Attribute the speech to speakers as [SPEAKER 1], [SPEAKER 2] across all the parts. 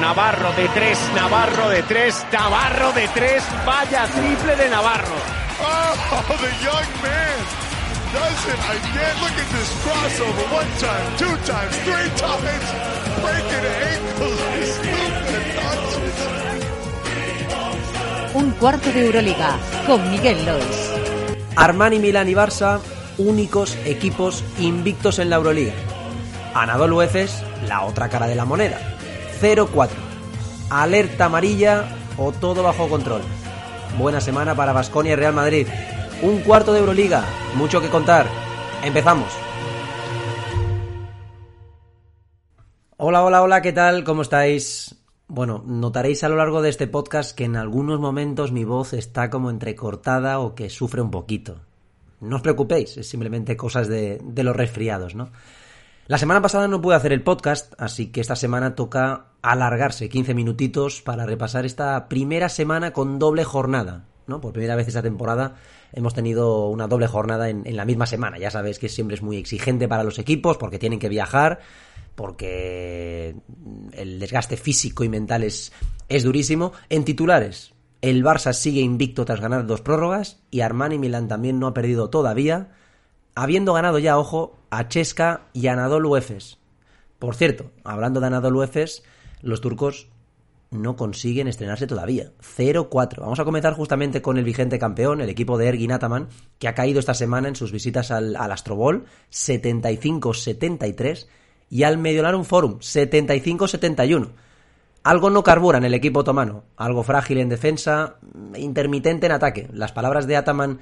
[SPEAKER 1] Navarro de tres, Navarro de tres, Navarro de tres, vaya triple de Navarro.
[SPEAKER 2] Oh, the young man does it again. Look at this crossover. One time, two times, three times. Breaking ankles.
[SPEAKER 3] Un cuarto de Euroliga con Miguel Lois.
[SPEAKER 4] Armani, Milán y Barça, únicos equipos invictos en la Euroliga. Anadolu Efes, la otra cara de la moneda. 0-4. Alerta amarilla o todo bajo control. Buena semana para Basconia y Real Madrid. Un cuarto de Euroliga, mucho que contar. Empezamos. Hola, hola, hola, ¿qué tal? ¿Cómo estáis? Bueno, notaréis a lo largo de este podcast que en algunos momentos mi voz está como entrecortada o que sufre un poquito. No os preocupéis, es simplemente cosas de los resfriados, ¿no? La semana pasada no pude hacer el podcast, así que esta semana toca alargarse 15 minutitos para repasar esta primera semana con doble jornada. ¿no? Por primera vez esta temporada hemos tenido una doble jornada en, en la misma semana. Ya sabéis que siempre es muy exigente para los equipos porque tienen que viajar, porque el desgaste físico y mental es, es durísimo. En titulares, el Barça sigue invicto tras ganar dos prórrogas y Armani Milán también no ha perdido todavía habiendo ganado ya, ojo, a Chesca y a Anadolu Efes. Por cierto, hablando de Anadolu Efes, los turcos no consiguen estrenarse todavía. 0-4. Vamos a comenzar justamente con el vigente campeón, el equipo de Ergin Ataman, que ha caído esta semana en sus visitas al, al Astrobol, 75-73, y al Mediolarum Forum, 75-71. Algo no carbura en el equipo otomano, algo frágil en defensa, intermitente en ataque. Las palabras de Ataman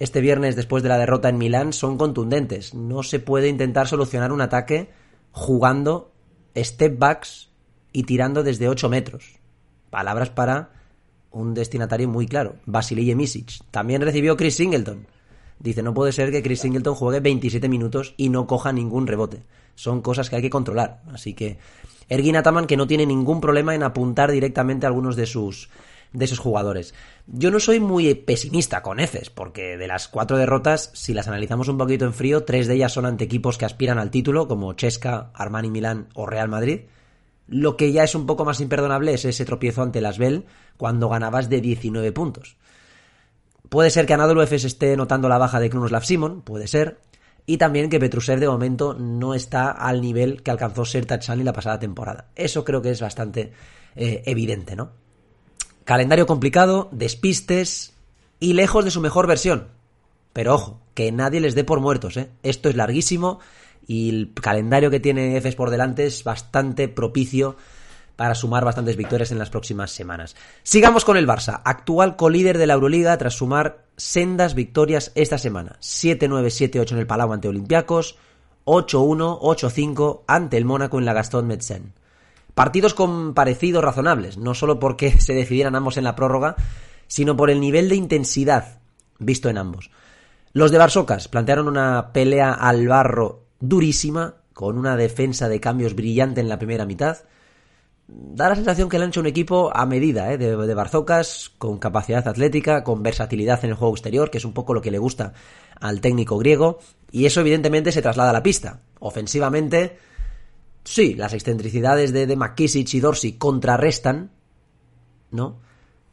[SPEAKER 4] este viernes después de la derrota en Milán son contundentes. No se puede intentar solucionar un ataque jugando step backs y tirando desde 8 metros. Palabras para un destinatario muy claro, Vasilije Misic. También recibió Chris Singleton. Dice, no puede ser que Chris Singleton juegue 27 minutos y no coja ningún rebote. Son cosas que hay que controlar. Así que Ergin Ataman que no tiene ningún problema en apuntar directamente a algunos de sus de esos jugadores. Yo no soy muy pesimista con Efes, porque de las cuatro derrotas, si las analizamos un poquito en frío, tres de ellas son ante equipos que aspiran al título, como Chesca, Armani Milán o Real Madrid. Lo que ya es un poco más imperdonable es ese tropiezo ante las Bell cuando ganabas de 19 puntos. Puede ser que Anadolu Efes esté notando la baja de Krunoslav Simon, puede ser. Y también que Petrusev de momento no está al nivel que alcanzó Serta Chani la pasada temporada. Eso creo que es bastante eh, evidente, ¿no? Calendario complicado, despistes y lejos de su mejor versión. Pero ojo, que nadie les dé por muertos, ¿eh? Esto es larguísimo y el calendario que tiene Efes por delante es bastante propicio para sumar bastantes victorias en las próximas semanas. Sigamos con el Barça, actual colíder de la Euroliga tras sumar sendas victorias esta semana. 7-9, 7-8 en el Palau ante Olympiacos, 8-1, 8-5 ante el Mónaco en la Gaston Metzen. Partidos con parecidos razonables, no solo porque se decidieran ambos en la prórroga, sino por el nivel de intensidad visto en ambos. Los de Barsocas plantearon una pelea al barro durísima, con una defensa de cambios brillante en la primera mitad. Da la sensación que le han hecho un equipo a medida ¿eh? de, de Barzocas, con capacidad atlética, con versatilidad en el juego exterior, que es un poco lo que le gusta al técnico griego, y eso evidentemente se traslada a la pista. Ofensivamente, Sí, las excentricidades de, de McKissick y Dorsey contrarrestan, ¿no?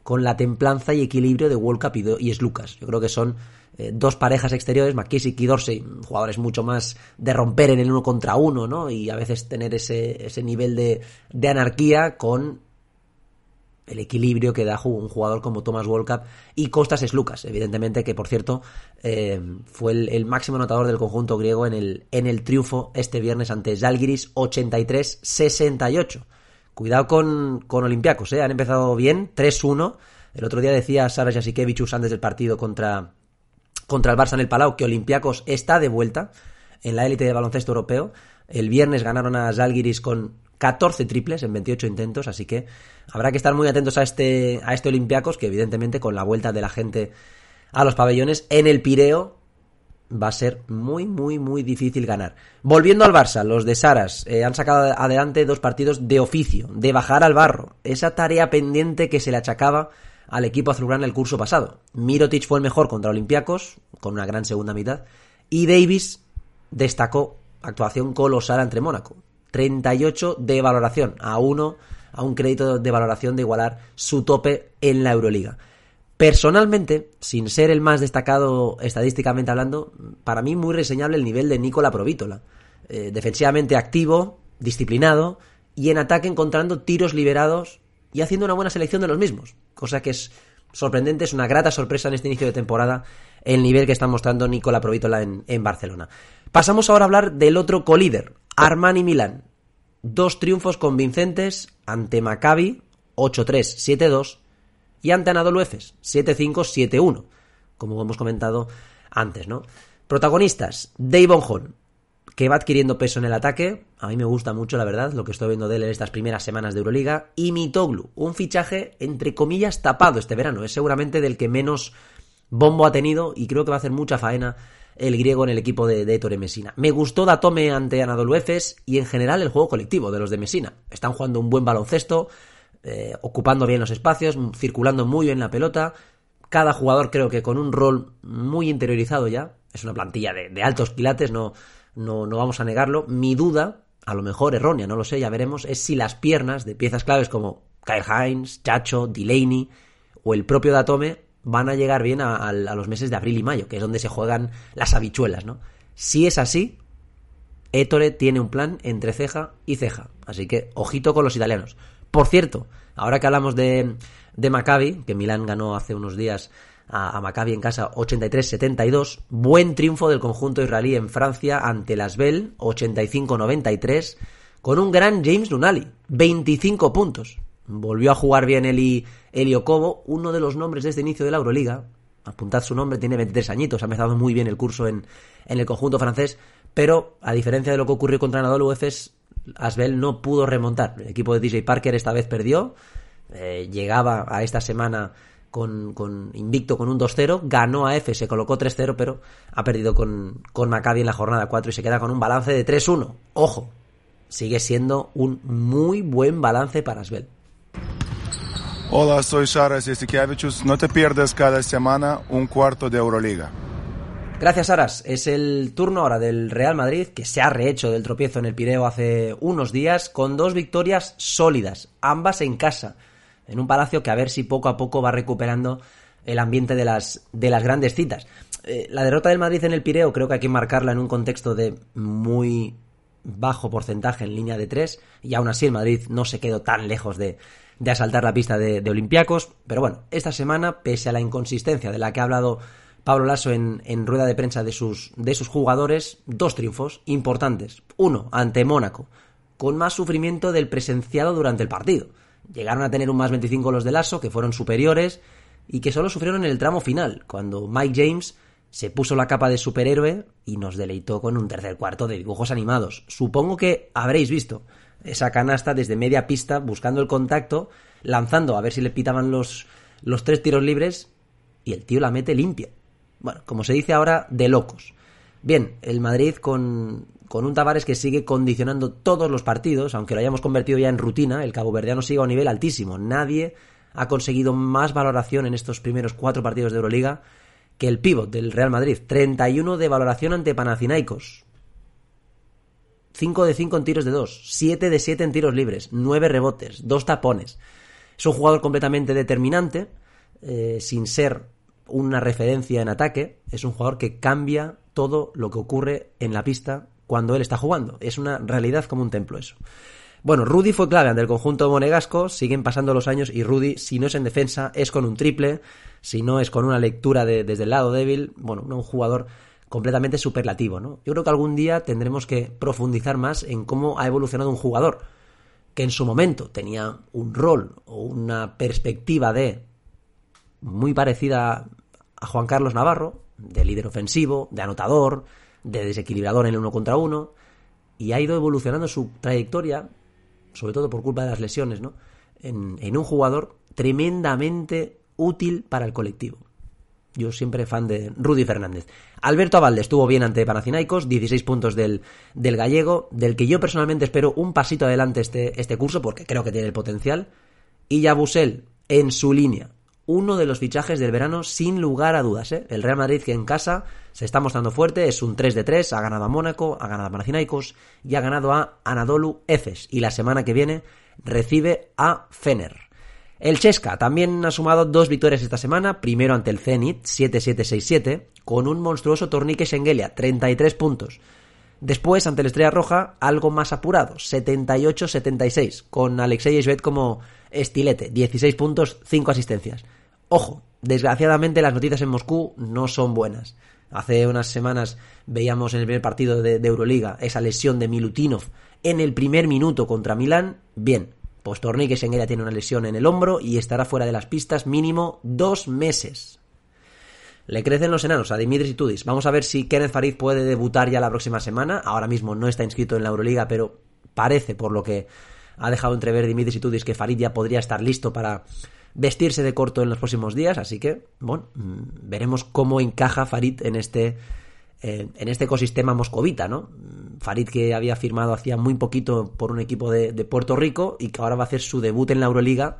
[SPEAKER 4] Con la templanza y equilibrio de World Cup y, es Lucas. Yo creo que son eh, dos parejas exteriores, McKissick y Dorsey, jugadores mucho más de romper en el uno contra uno, ¿no? Y a veces tener ese, ese nivel de, de anarquía con el equilibrio que da un jugador como Thomas Wolcap y Costas Slucas, evidentemente que por cierto eh, fue el, máximo anotador del conjunto griego en el, en el triunfo este viernes ante Zalgiris 83-68. Cuidado con, con Olympiacos, ¿eh? han empezado bien, 3-1. El otro día decía Sara Jasikevichus antes del partido contra, contra el Barça en el Palau que Olympiacos está de vuelta en la élite de baloncesto europeo. El viernes ganaron a Zalgiris con 14 triples en 28 intentos, así que habrá que estar muy atentos a este, a este Olympiacos, que evidentemente con la vuelta de la gente a los pabellones en el Pireo va a ser muy, muy, muy difícil ganar. Volviendo al Barça, los de Saras eh, han sacado adelante dos partidos de oficio, de bajar al barro, esa tarea pendiente que se le achacaba al equipo azulgrana el curso pasado. Mirotic fue el mejor contra Olympiacos, con una gran segunda mitad, y Davis destacó actuación colosal entre Mónaco. 38 de valoración, a uno, a un crédito de valoración de igualar su tope en la Euroliga. Personalmente, sin ser el más destacado estadísticamente hablando, para mí muy reseñable el nivel de Nicola Provítola. Eh, defensivamente activo, disciplinado y en ataque encontrando tiros liberados y haciendo una buena selección de los mismos. Cosa que es sorprendente, es una grata sorpresa en este inicio de temporada el nivel que está mostrando Nicola Provítola en, en Barcelona. Pasamos ahora a hablar del otro colíder, Armani Milán. Dos triunfos convincentes ante Maccabi, 8-3, 7-2, y ante Anadolu Efes, 7-5, 7-1, como hemos comentado antes, ¿no? Protagonistas, Davon Hall, que va adquiriendo peso en el ataque, a mí me gusta mucho, la verdad, lo que estoy viendo de él en estas primeras semanas de Euroliga, y Mitoglu, un fichaje, entre comillas, tapado este verano, es seguramente del que menos bombo ha tenido, y creo que va a hacer mucha faena el griego en el equipo de, de Ettore Messina. Me gustó Datome ante Anadolu Efes y en general el juego colectivo de los de Messina. Están jugando un buen baloncesto, eh, ocupando bien los espacios, circulando muy bien la pelota. Cada jugador creo que con un rol muy interiorizado ya. Es una plantilla de, altos quilates, no, no, no vamos a negarlo. Mi duda, a lo mejor errónea, no lo sé, ya veremos, es si las piernas de piezas claves como Kyle Hines, Chacho, Delaney o el propio Datome van a llegar bien a, los meses de abril y mayo, que es donde se juegan las habichuelas, ¿no? Si es así, Ettore tiene un plan entre ceja y ceja. Así que ojito con los italianos. Por cierto, ahora que hablamos de, de Maccabi, que Milán ganó hace unos días a, a Maccabi en casa 83-72, buen triunfo del conjunto israelí en Francia ante las Bell 85-93, con un gran James Nunali, 25 puntos. Volvió a jugar bien Eli, Elio Cobo, uno de los nombres de este inicio de la Euroliga. Apuntad su nombre, tiene 23 añitos, ha empezado muy bien el curso en, en el conjunto francés, pero a diferencia de lo que ocurrió contra Anadolu Efes, Asbel no pudo remontar. El equipo de DJ Parker esta vez perdió, eh, llegaba a esta semana con, con invicto con un 2-0, ganó a F, se colocó 3-0, pero ha perdido con, con Maccabi en la jornada 4 y se queda con un balance de 3-1. Ojo, sigue siendo un muy buen balance para Asbel.
[SPEAKER 2] Hola, soy Sharas Yesikevichus. No te pierdas cada semana un cuarto de Euroliga.
[SPEAKER 4] Gracias, Aras. Es el turno ahora del Real Madrid, que se ha rehecho del tropiezo en el Pireo hace unos días, con dos victorias sólidas, ambas en casa, en un palacio que a ver si poco a poco va recuperando el ambiente de las, de las grandes citas. Eh, la derrota del Madrid en el Pireo creo que hay que marcarla en un contexto de muy bajo porcentaje en línea de tres, y aún así el Madrid no se quedó tan lejos de, asaltar la pista de, de Olympiacos. Pero bueno, esta semana, pese a la inconsistencia de la que ha hablado Pablo Lasso en, en, rueda de prensa de sus, de sus jugadores, dos triunfos importantes. Uno, ante Mónaco, con más sufrimiento del presenciado durante el partido. Llegaron a tener un más 25 los de Lasso, que fueron superiores, y que solo sufrieron en el tramo final, cuando Mike James se puso la capa de superhéroe y nos deleitó con un tercer cuarto de dibujos animados. Supongo que habréis visto esa canasta desde media pista buscando el contacto, lanzando a ver si le pitaban los, los tres tiros libres y el tío la mete limpia. Bueno, como se dice ahora, de locos. Bien, el Madrid con, con un Tavares que sigue condicionando todos los partidos, aunque lo hayamos convertido ya en rutina, el Cabo Verdeano sigue a un nivel altísimo. Nadie ha conseguido más valoración en estos primeros cuatro partidos de Euroliga que el pívot del Real Madrid. 31 de valoración ante Panathinaikos. 5 de 5 en tiros de 2, 7 de 7 en tiros libres, 9 rebotes, 2 tapones. Es un jugador completamente determinante, eh, sin ser una referencia en ataque, es un jugador que cambia todo lo que ocurre en la pista cuando él está jugando. Es una realidad como un templo eso. Bueno, Rudy fue clave ante el conjunto monegasco, siguen pasando los años y Rudy, si no es en defensa, es con un triple, si no es con una lectura de, desde el lado débil, bueno, un jugador completamente superlativo, ¿no? Yo creo que algún día tendremos que profundizar más en cómo ha evolucionado un jugador que en su momento tenía un rol o una perspectiva de muy parecida a Juan Carlos Navarro, de líder ofensivo, de anotador, de desequilibrador en el uno contra uno, y ha ido evolucionando su trayectoria, sobre todo por culpa de las lesiones, ¿no? En, en un jugador tremendamente útil para el colectivo. Yo siempre fan de Rudy Fernández. Alberto Avalde estuvo bien ante Panathinaikos, 16 puntos del, del gallego, del que yo personalmente espero un pasito adelante este, este curso, porque creo que tiene el potencial. Y Yabusel, en su línea, uno de los fichajes del verano sin lugar a dudas. ¿eh? El Real Madrid que en casa se está mostrando fuerte, es un 3 de 3, ha ganado a Mónaco, ha ganado a Panathinaikos y ha ganado a Anadolu Efes. Y la semana que viene recibe a Fener. El Chesca también ha sumado dos victorias esta semana, primero ante el Zenit, 7-7-6-7, con un monstruoso tornique Schengelia, 33 puntos. Después, ante la Estrella Roja, algo más apurado, 78-76, con Alexei Esvet como estilete, 16 puntos, 5 asistencias. Ojo, desgraciadamente las noticias en Moscú no son buenas. Hace unas semanas veíamos en el primer partido de Euroliga esa lesión de Milutinov en el primer minuto contra Milán. Bien, pues Tornique Schengelia tiene una lesión en el hombro y estará fuera de las pistas mínimo dos meses. Le crecen los enanos a Dimitris Tudis. Vamos a ver si Kenneth Farid puede debutar ya la próxima semana. Ahora mismo no está inscrito en la Euroliga, pero parece, por lo que ha dejado entrever Dimitris Tudis, que Farid ya podría estar listo para vestirse de corto en los próximos días. Así que, bueno, mm, veremos cómo encaja Farid en este, en este ecosistema moscovita, ¿no? Farid que había firmado hacía muy poquito por un equipo de, Puerto Rico y que ahora va a hacer su debut en la Euroliga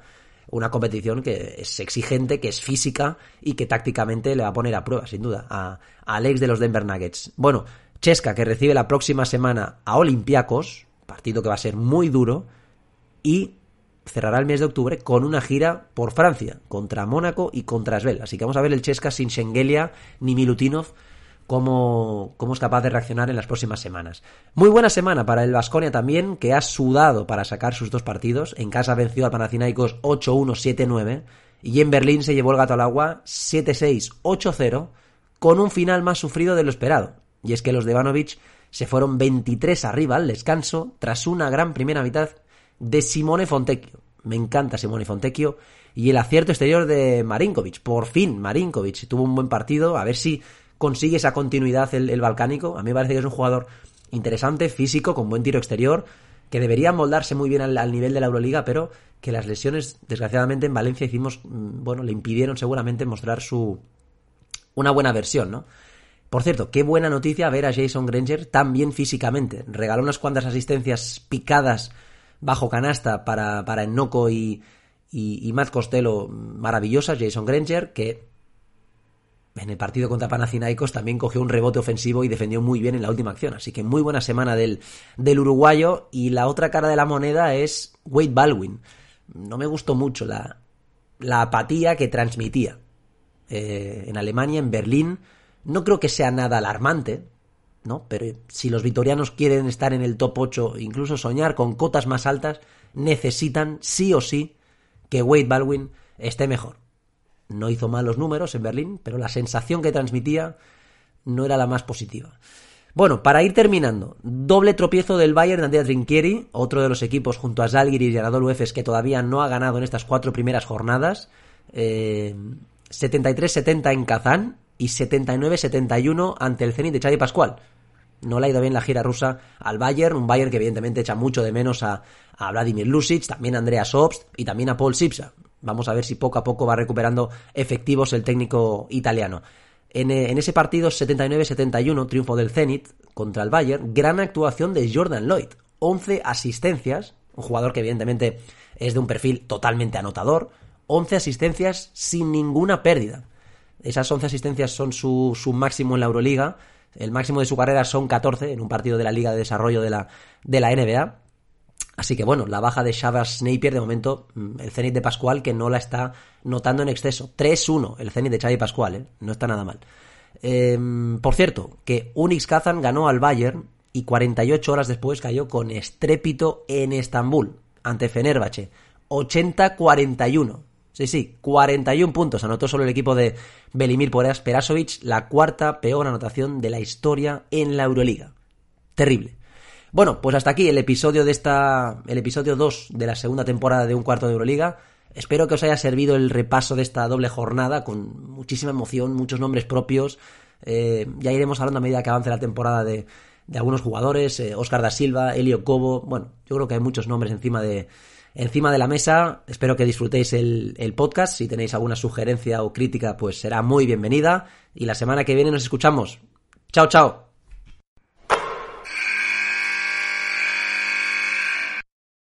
[SPEAKER 4] una competición que es exigente, que es física y que tácticamente le va a poner a prueba, sin duda, a, Alex de los Denver Nuggets. Bueno, Chesca, que recibe la próxima semana a Olympiacos, partido que va a ser muy duro, y cerrará el mes de octubre con una gira por Francia, contra Mónaco y contra Svel. Así que vamos a ver el Chesca sin Schengelia ni Milutinov cómo, cómo es capaz de reaccionar en las próximas semanas. Muy buena semana para el Vasconia también, que ha sudado para sacar sus dos partidos. En casa venció a Panathinaikos 8-1, 7-9. Y en Berlín se llevó el gato al agua 7-6, 8-0, con un final más sufrido de lo esperado. Y es que los de Ivanovic se fueron 23 arriba al descanso tras una gran primera mitad de Simone Fontecchio. Me encanta Simone Fontecchio. Y el acierto exterior de Marinkovic. Por fin, Marinkovic tuvo un buen partido. A ver si consigue esa continuidad el, balcánico. A mí me parece que es un jugador interesante, físico, con buen tiro exterior, que debería moldarse muy bien al, nivel de la Euroliga, pero que las lesiones, desgraciadamente, en Valencia hicimos, mm, bueno, le impidieron seguramente mostrar su una buena versión, ¿no? Por cierto, qué buena noticia ver a Jason Granger tan bien físicamente. Regaló unas cuantas asistencias picadas bajo canasta para, para Enoco y, y, y Matt Costello maravillosas, Jason Granger, que en el partido contra Panathinaikos también cogió un rebote ofensivo y defendió muy bien en la última acción. Así que muy buena semana del, del uruguayo. Y la otra cara de la moneda es Wade Baldwin. No me gustó mucho la, la apatía que transmitía. Eh, en Alemania, en Berlín, no creo que sea nada alarmante, ¿no? Pero si los vitorianos quieren estar en el top 8, incluso soñar con cotas más altas, necesitan sí o sí que Wade Baldwin esté mejor. No hizo mal los números en Berlín, pero la sensación que transmitía no era la más positiva. Bueno, para ir terminando, doble tropiezo del Bayern de Andrea Trinchieri, otro de los equipos junto a Zalgiris y Anadolu Efes que todavía no ha ganado en estas cuatro primeras jornadas. 73-70 eh, en Kazán y 79-71 ante el Zenit de Xavi Pascual. No le ha ido bien la gira rusa al Bayern, un Bayern que evidentemente echa mucho de menos a, a Vladimir Lusic, también a Andrea Sobst y también a Paul Sipsa. Vamos a ver si poco a poco va recuperando efectivos el técnico italiano. En, eh, ese partido 79-71, triunfo del Zenit contra el Bayern, gran actuación de Jordan Lloyd. 11 asistencias, un jugador que evidentemente es de un perfil totalmente anotador. 11 asistencias sin ninguna pérdida. Esas 11 asistencias son su, su máximo en la Euroliga. El máximo de su carrera son 14 en un partido de la Liga de Desarrollo de la, de la NBA. Así que bueno, la baja de Shavas Napier de momento, mm, el Zenit de Pascual que no la está notando en exceso. 3-1 el Zenit de Xavi Pascual, ¿eh? no está nada mal. Em, por cierto, que Unix Kazan ganó al Bayern y 48 horas después cayó con estrépito en Estambul, ante Fenerbahce. 80-41. Sí, sí, 41 puntos anotó solo el equipo de Belimir Perasovic, la cuarta peor anotación de la historia en la Euroliga. Terrible. Bueno, pues hasta aquí el episodio de esta el episodio 2 de la segunda temporada de un cuarto de Euroliga. Espero que os haya servido el repaso de esta doble jornada con muchísima emoción, muchos nombres propios. Eh, ya iremos hablando a medida que avance la temporada de, de algunos jugadores, Oscar eh, da Silva, Elio Cobo, bueno, yo creo que hay muchos nombres encima de, encima de la mesa. Espero que disfrutéis el, el, podcast. Si tenéis alguna sugerencia o crítica, pues será muy bienvenida. Y la semana que viene nos escuchamos. Chao, chao.